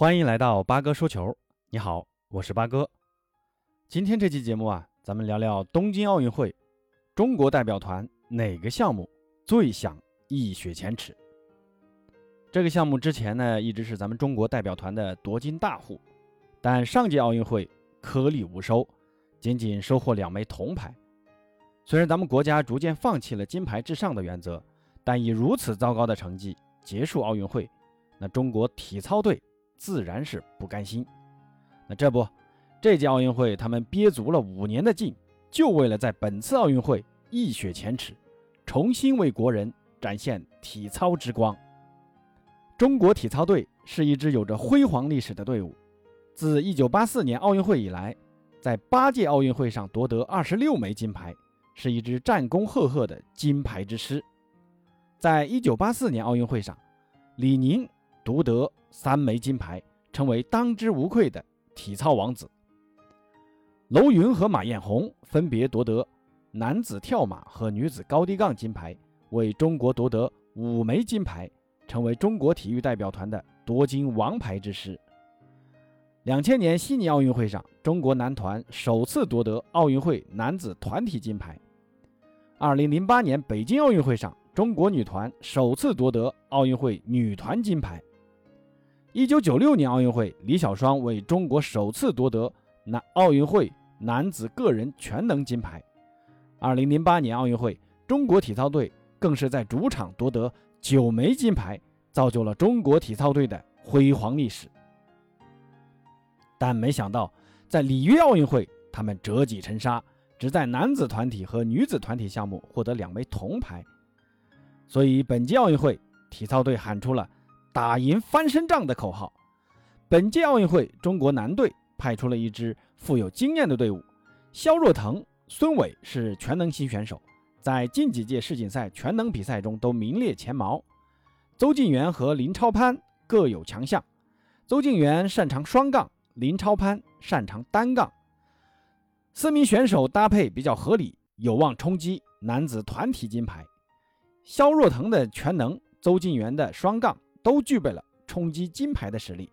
欢迎来到八哥说球。你好，我是八哥。今天这期节目啊，咱们聊聊东京奥运会，中国代表团哪个项目最想一雪前耻？这个项目之前呢，一直是咱们中国代表团的夺金大户，但上届奥运会颗粒无收，仅仅收获两枚铜牌。虽然咱们国家逐渐放弃了金牌至上的原则，但以如此糟糕的成绩结束奥运会，那中国体操队自然是不甘心。那这不，这届奥运会他们憋足了五年的劲，就为了在本次奥运会一雪前耻，重新为国人展现体操之光。中国体操队是一支有着辉煌历史的队伍，自1984年奥运会以来，在八届奥运会上夺得二十六枚金牌。是一支战功赫赫的金牌之师。在一九八四年奥运会上，李宁独得三枚金牌，成为当之无愧的体操王子。楼云和马艳红分别夺得男子跳马和女子高低杠金牌，为中国夺得五枚金牌，成为中国体育代表团的夺金王牌之师。两千年悉尼奥运会上，中国男团首次夺得奥运会男子团体金牌。二零零八年北京奥运会上，中国女团首次夺得奥运会女团金牌。一九九六年奥运会，李小双为中国首次夺得男奥运会男子个人全能金牌。二零零八年奥运会，中国体操队更是在主场夺得九枚金牌，造就了中国体操队的辉煌历史。但没想到，在里约奥运会，他们折戟沉沙。只在男子团体和女子团体项目获得两枚铜牌，所以本届奥运会体操队喊出了“打赢翻身仗”的口号。本届奥运会，中国男队派出了一支富有经验的队伍，肖若腾、孙伟是全能型选手，在近几届世锦赛全能比赛中都名列前茅。邹敬园和林超攀各有强项，邹敬园擅长双杠，林超攀擅长单杠。四名选手搭配比较合理，有望冲击男子团体金牌。肖若腾的全能，邹敬园的双杠都具备了冲击金牌的实力。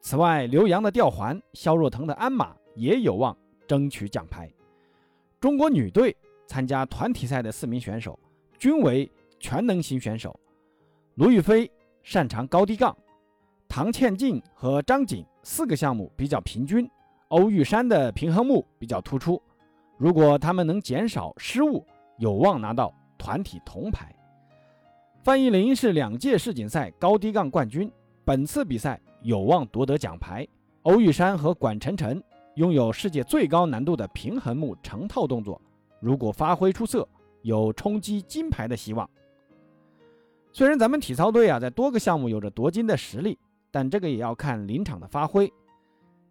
此外，刘洋的吊环，肖若腾的鞍马也有望争取奖牌。中国女队参加团体赛的四名选手均为全能型选手。卢雨霏擅长高低杠，唐倩静和张景四个项目比较平均。欧玉山的平衡木比较突出，如果他们能减少失误，有望拿到团体铜牌。范逸林是两届世锦赛高低杠冠军，本次比赛有望夺得奖牌。欧玉山和管晨晨拥有世界最高难度的平衡木成套动作，如果发挥出色，有冲击金牌的希望。虽然咱们体操队啊在多个项目有着夺金的实力，但这个也要看临场的发挥。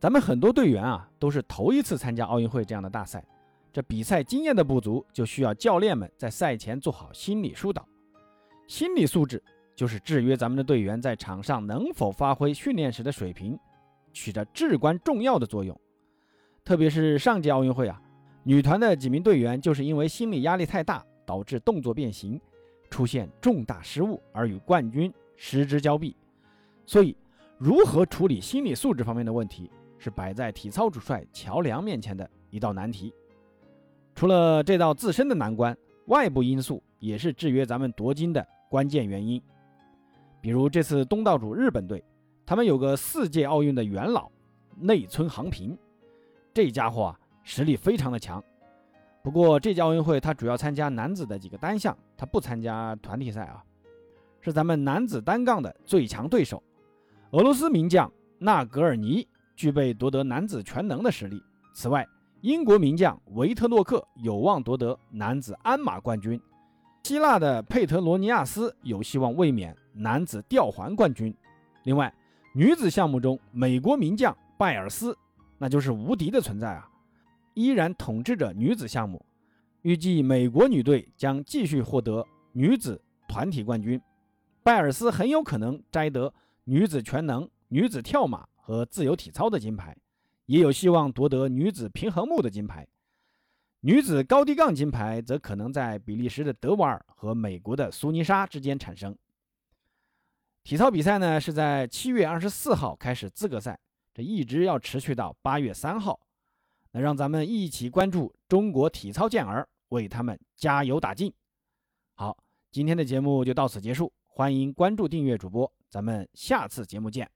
咱们很多队员啊，都是头一次参加奥运会这样的大赛，这比赛经验的不足，就需要教练们在赛前做好心理疏导。心理素质就是制约咱们的队员在场上能否发挥训练时的水平，起着至关重要的作用。特别是上届奥运会啊，女团的几名队员就是因为心理压力太大，导致动作变形，出现重大失误而与冠军失之交臂。所以，如何处理心理素质方面的问题？是摆在体操主帅乔梁面前的一道难题。除了这道自身的难关，外部因素也是制约咱们夺金的关键原因。比如这次东道主日本队，他们有个四届奥运的元老内村航平，这家伙啊实力非常的强。不过这届奥运会他主要参加男子的几个单项，他不参加团体赛啊，是咱们男子单杠的最强对手——俄罗斯名将纳格尔尼。具备夺得男子全能的实力。此外，英国名将维特洛克有望夺得男子鞍马冠军，希腊的佩特罗尼亚斯有希望卫冕男子吊环冠军。另外，女子项目中，美国名将拜尔斯那就是无敌的存在啊，依然统治着女子项目。预计美国女队将继续获得女子团体冠军，拜尔斯很有可能摘得女子全能、女子跳马。和自由体操的金牌，也有希望夺得女子平衡木的金牌。女子高低杠金牌则可能在比利时的德瓦尔和美国的苏尼莎之间产生。体操比赛呢是在七月二十四号开始资格赛，这一直要持续到八月三号。那让咱们一起关注中国体操健儿，为他们加油打劲。好，今天的节目就到此结束，欢迎关注订阅主播，咱们下次节目见。